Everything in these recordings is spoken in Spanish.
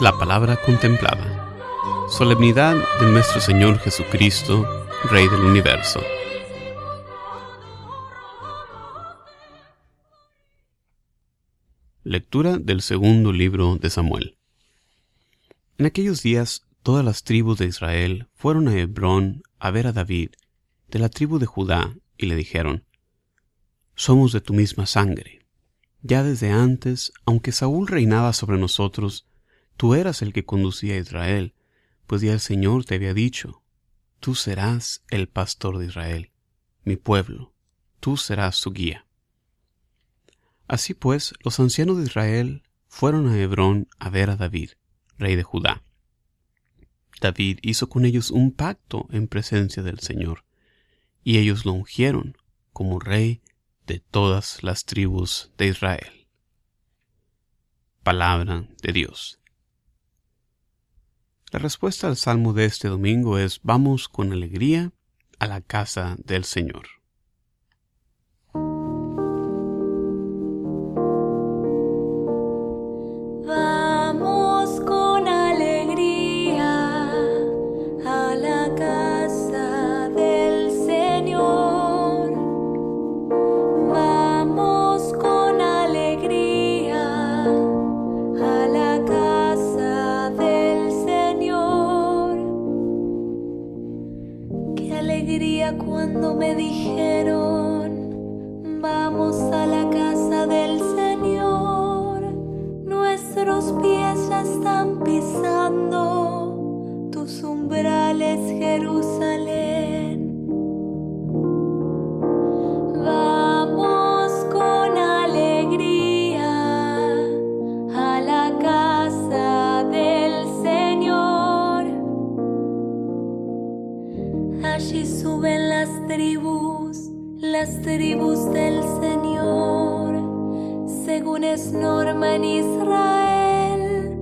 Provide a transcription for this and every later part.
La palabra contemplada. Solemnidad de nuestro Señor Jesucristo, Rey del universo. Lectura del segundo libro de Samuel. En aquellos días todas las tribus de Israel fueron a Hebrón a ver a David, de la tribu de Judá, y le dijeron, Somos de tu misma sangre. Ya desde antes, aunque Saúl reinaba sobre nosotros, tú eras el que conducía a Israel, pues ya el Señor te había dicho, Tú serás el pastor de Israel, mi pueblo, tú serás su guía. Así pues, los ancianos de Israel fueron a Hebrón a ver a David, rey de Judá. David hizo con ellos un pacto en presencia del Señor, y ellos lo ungieron como rey de todas las tribus de Israel. Palabra de Dios. La respuesta al salmo de este domingo es Vamos con alegría a la casa del Señor. Tribus del Señor, según es norma en Israel,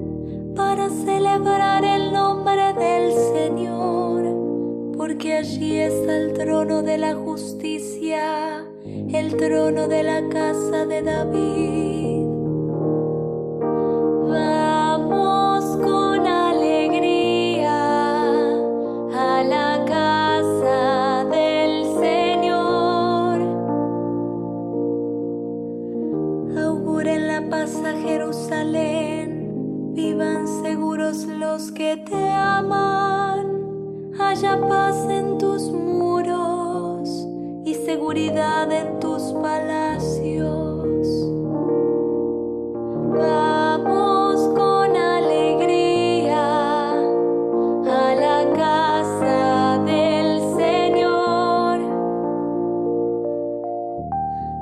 para celebrar el nombre del Señor, porque allí está el trono de la justicia, el trono de la casa de David. Los que te aman. Haya paz en tus muros y seguridad en tus palacios. Vamos con alegría a la casa del Señor.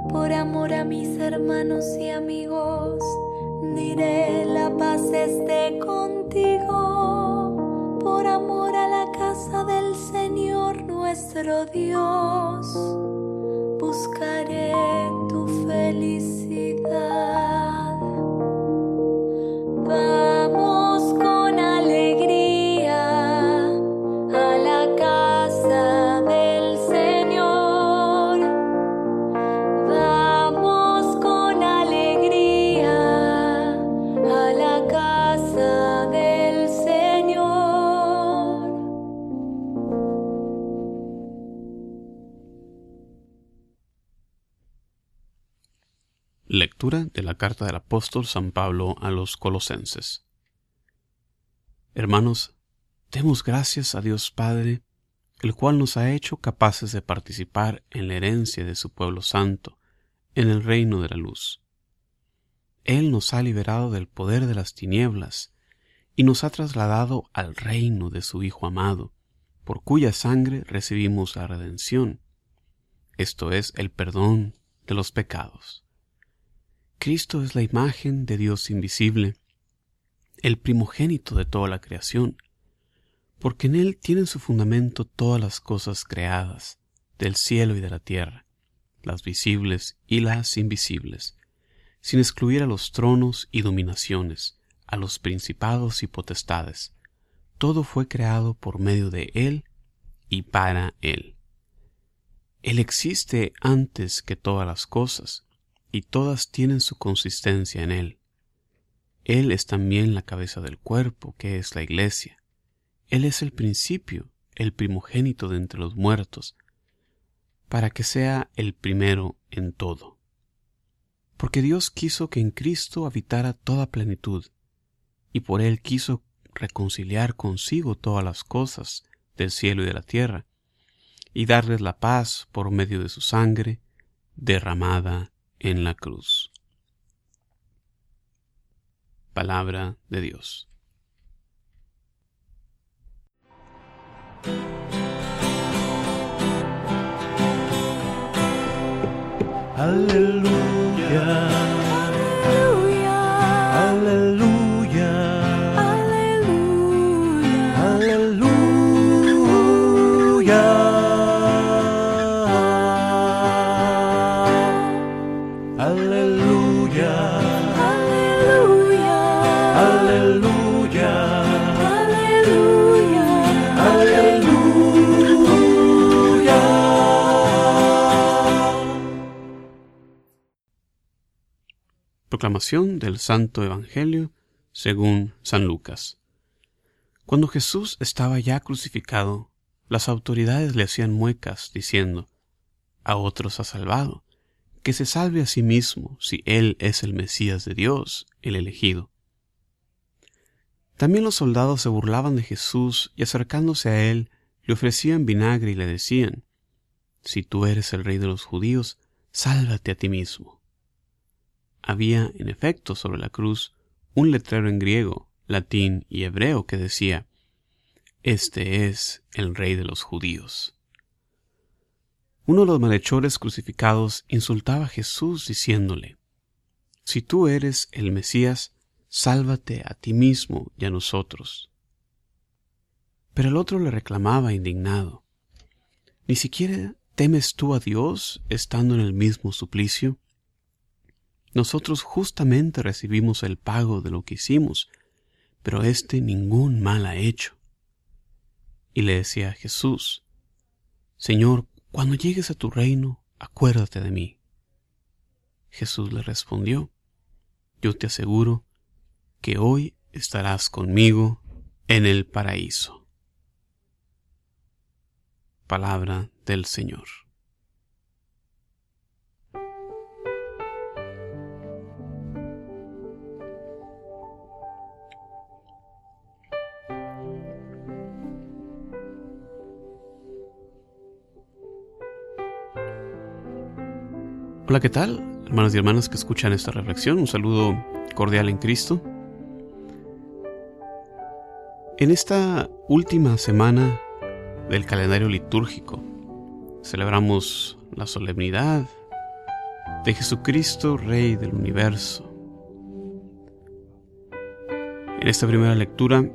Por amor a mis hermanos y amigos, diré la paz esté contigo. Por amor a la casa del Señor nuestro Dios, buscaré tu felicidad. La carta del apóstol San Pablo a los Colosenses. Hermanos, demos gracias a Dios Padre, el cual nos ha hecho capaces de participar en la herencia de su pueblo santo, en el reino de la luz. Él nos ha liberado del poder de las tinieblas y nos ha trasladado al reino de su Hijo amado, por cuya sangre recibimos la redención, esto es el perdón de los pecados. Cristo es la imagen de Dios invisible, el primogénito de toda la creación, porque en Él tienen su fundamento todas las cosas creadas, del cielo y de la tierra, las visibles y las invisibles, sin excluir a los tronos y dominaciones, a los principados y potestades. Todo fue creado por medio de Él y para Él. Él existe antes que todas las cosas, y todas tienen su consistencia en Él. Él es también la cabeza del cuerpo, que es la iglesia. Él es el principio, el primogénito de entre los muertos, para que sea el primero en todo. Porque Dios quiso que en Cristo habitara toda plenitud, y por Él quiso reconciliar consigo todas las cosas del cielo y de la tierra, y darles la paz por medio de su sangre derramada en la cruz. Palabra de Dios. Aleluya. Del Santo Evangelio según San Lucas. Cuando Jesús estaba ya crucificado, las autoridades le hacían muecas, diciendo, A otros ha salvado, que se salve a sí mismo si Él es el Mesías de Dios, el elegido. También los soldados se burlaban de Jesús y acercándose a Él, le ofrecían vinagre y le decían, Si tú eres el rey de los judíos, sálvate a ti mismo. Había, en efecto, sobre la cruz un letrero en griego, latín y hebreo que decía, Este es el rey de los judíos. Uno de los malhechores crucificados insultaba a Jesús diciéndole, Si tú eres el Mesías, sálvate a ti mismo y a nosotros. Pero el otro le reclamaba indignado, ¿Ni siquiera temes tú a Dios estando en el mismo suplicio? Nosotros justamente recibimos el pago de lo que hicimos, pero éste ningún mal ha hecho. Y le decía a Jesús, Señor, cuando llegues a tu reino, acuérdate de mí. Jesús le respondió, Yo te aseguro que hoy estarás conmigo en el paraíso. Palabra del Señor. Hola, ¿qué tal? Hermanos y hermanas que escuchan esta reflexión, un saludo cordial en Cristo. En esta última semana del calendario litúrgico celebramos la solemnidad de Jesucristo, Rey del universo. En esta primera lectura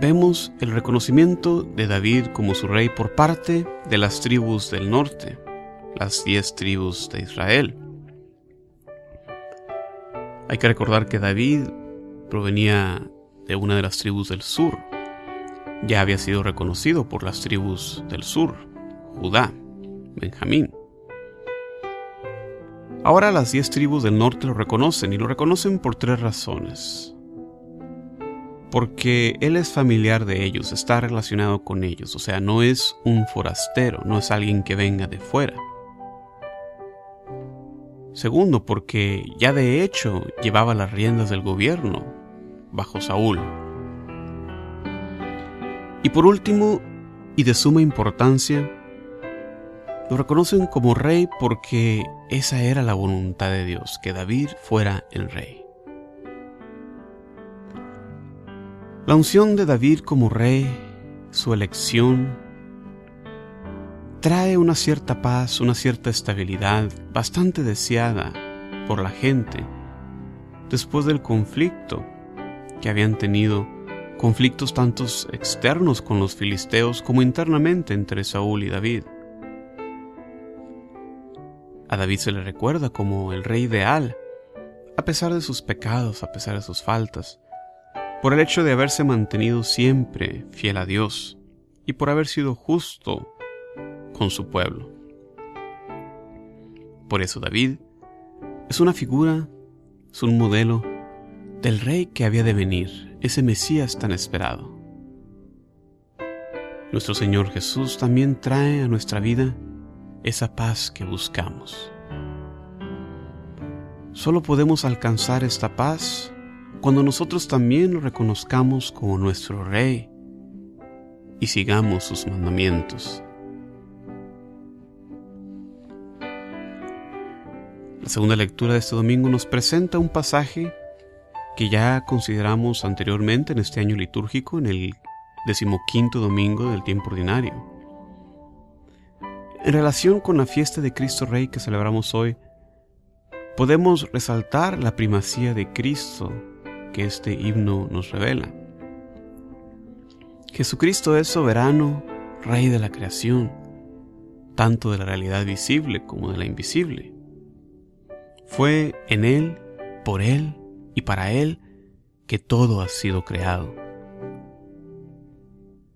vemos el reconocimiento de David como su rey por parte de las tribus del norte las diez tribus de Israel. Hay que recordar que David provenía de una de las tribus del sur. Ya había sido reconocido por las tribus del sur, Judá, Benjamín. Ahora las diez tribus del norte lo reconocen y lo reconocen por tres razones. Porque él es familiar de ellos, está relacionado con ellos, o sea, no es un forastero, no es alguien que venga de fuera. Segundo, porque ya de hecho llevaba las riendas del gobierno bajo Saúl. Y por último, y de suma importancia, lo reconocen como rey porque esa era la voluntad de Dios, que David fuera el rey. La unción de David como rey, su elección, trae una cierta paz, una cierta estabilidad bastante deseada por la gente después del conflicto que habían tenido, conflictos tantos externos con los filisteos como internamente entre Saúl y David. A David se le recuerda como el rey ideal, a pesar de sus pecados, a pesar de sus faltas, por el hecho de haberse mantenido siempre fiel a Dios y por haber sido justo con su pueblo. Por eso David es una figura, es un modelo del Rey que había de venir, ese Mesías tan esperado. Nuestro Señor Jesús también trae a nuestra vida esa paz que buscamos. Solo podemos alcanzar esta paz cuando nosotros también lo reconozcamos como nuestro Rey y sigamos sus mandamientos. La segunda lectura de este domingo nos presenta un pasaje que ya consideramos anteriormente en este año litúrgico, en el decimoquinto domingo del tiempo ordinario. En relación con la fiesta de Cristo Rey que celebramos hoy, podemos resaltar la primacía de Cristo que este himno nos revela. Jesucristo es soberano, Rey de la creación, tanto de la realidad visible como de la invisible. Fue en Él, por Él y para Él que todo ha sido creado.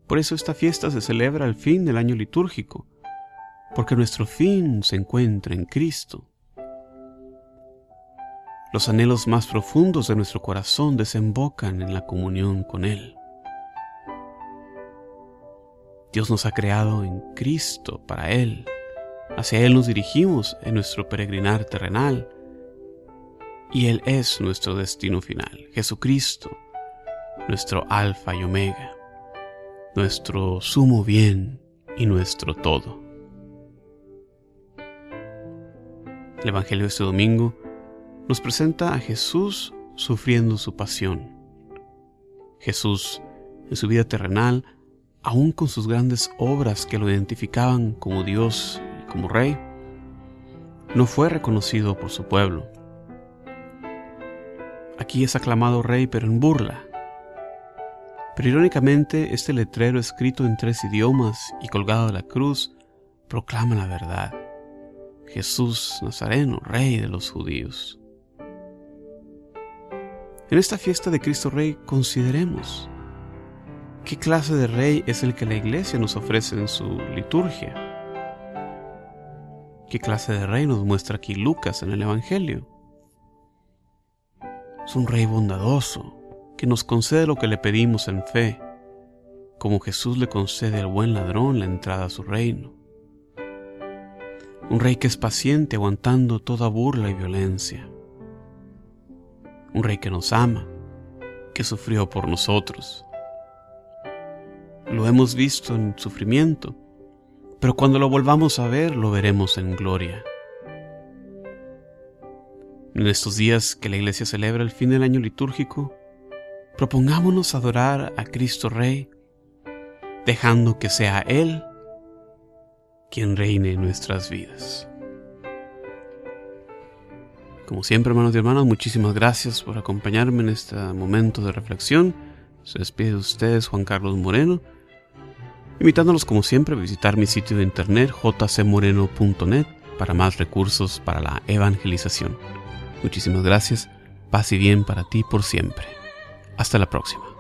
Por eso esta fiesta se celebra al fin del año litúrgico, porque nuestro fin se encuentra en Cristo. Los anhelos más profundos de nuestro corazón desembocan en la comunión con Él. Dios nos ha creado en Cristo para Él. Hacia Él nos dirigimos en nuestro peregrinar terrenal. Y Él es nuestro destino final, Jesucristo, nuestro alfa y omega nuestro sumo bien y nuestro todo. El Evangelio de este domingo nos presenta a Jesús sufriendo su pasión. Jesús, en su vida terrenal, aún con sus grandes obras que lo identificaban como Dios y como Rey, no fue reconocido por su pueblo. Aquí es aclamado Rey pero en burla, pero irónicamente, este letrero escrito en tres idiomas y colgado de la cruz proclama la verdad. Jesús Nazareno, Rey de los judíos. En esta fiesta de Cristo Rey consideremos qué clase de rey es el que la iglesia nos ofrece en su liturgia. ¿Qué clase de rey nos muestra aquí Lucas en el Evangelio? Es un rey bondadoso, que nos concede lo que le pedimos en fe, como Jesús le concede al buen ladrón la entrada a su reino. Un rey que es paciente aguantando toda burla y violencia. Un rey que nos ama, que sufrió por nosotros. Lo hemos visto en sufrimiento, pero cuando lo volvamos a ver lo veremos en gloria. En estos días que la iglesia celebra el fin del año litúrgico, propongámonos adorar a Cristo Rey, dejando que sea Él quien reine en nuestras vidas. Como siempre, hermanos y hermanas, muchísimas gracias por acompañarme en este momento de reflexión. Se despide de ustedes Juan Carlos Moreno, invitándolos como siempre a visitar mi sitio de internet jcmoreno.net para más recursos para la evangelización. Muchísimas gracias, paz y bien para ti por siempre. Hasta la próxima.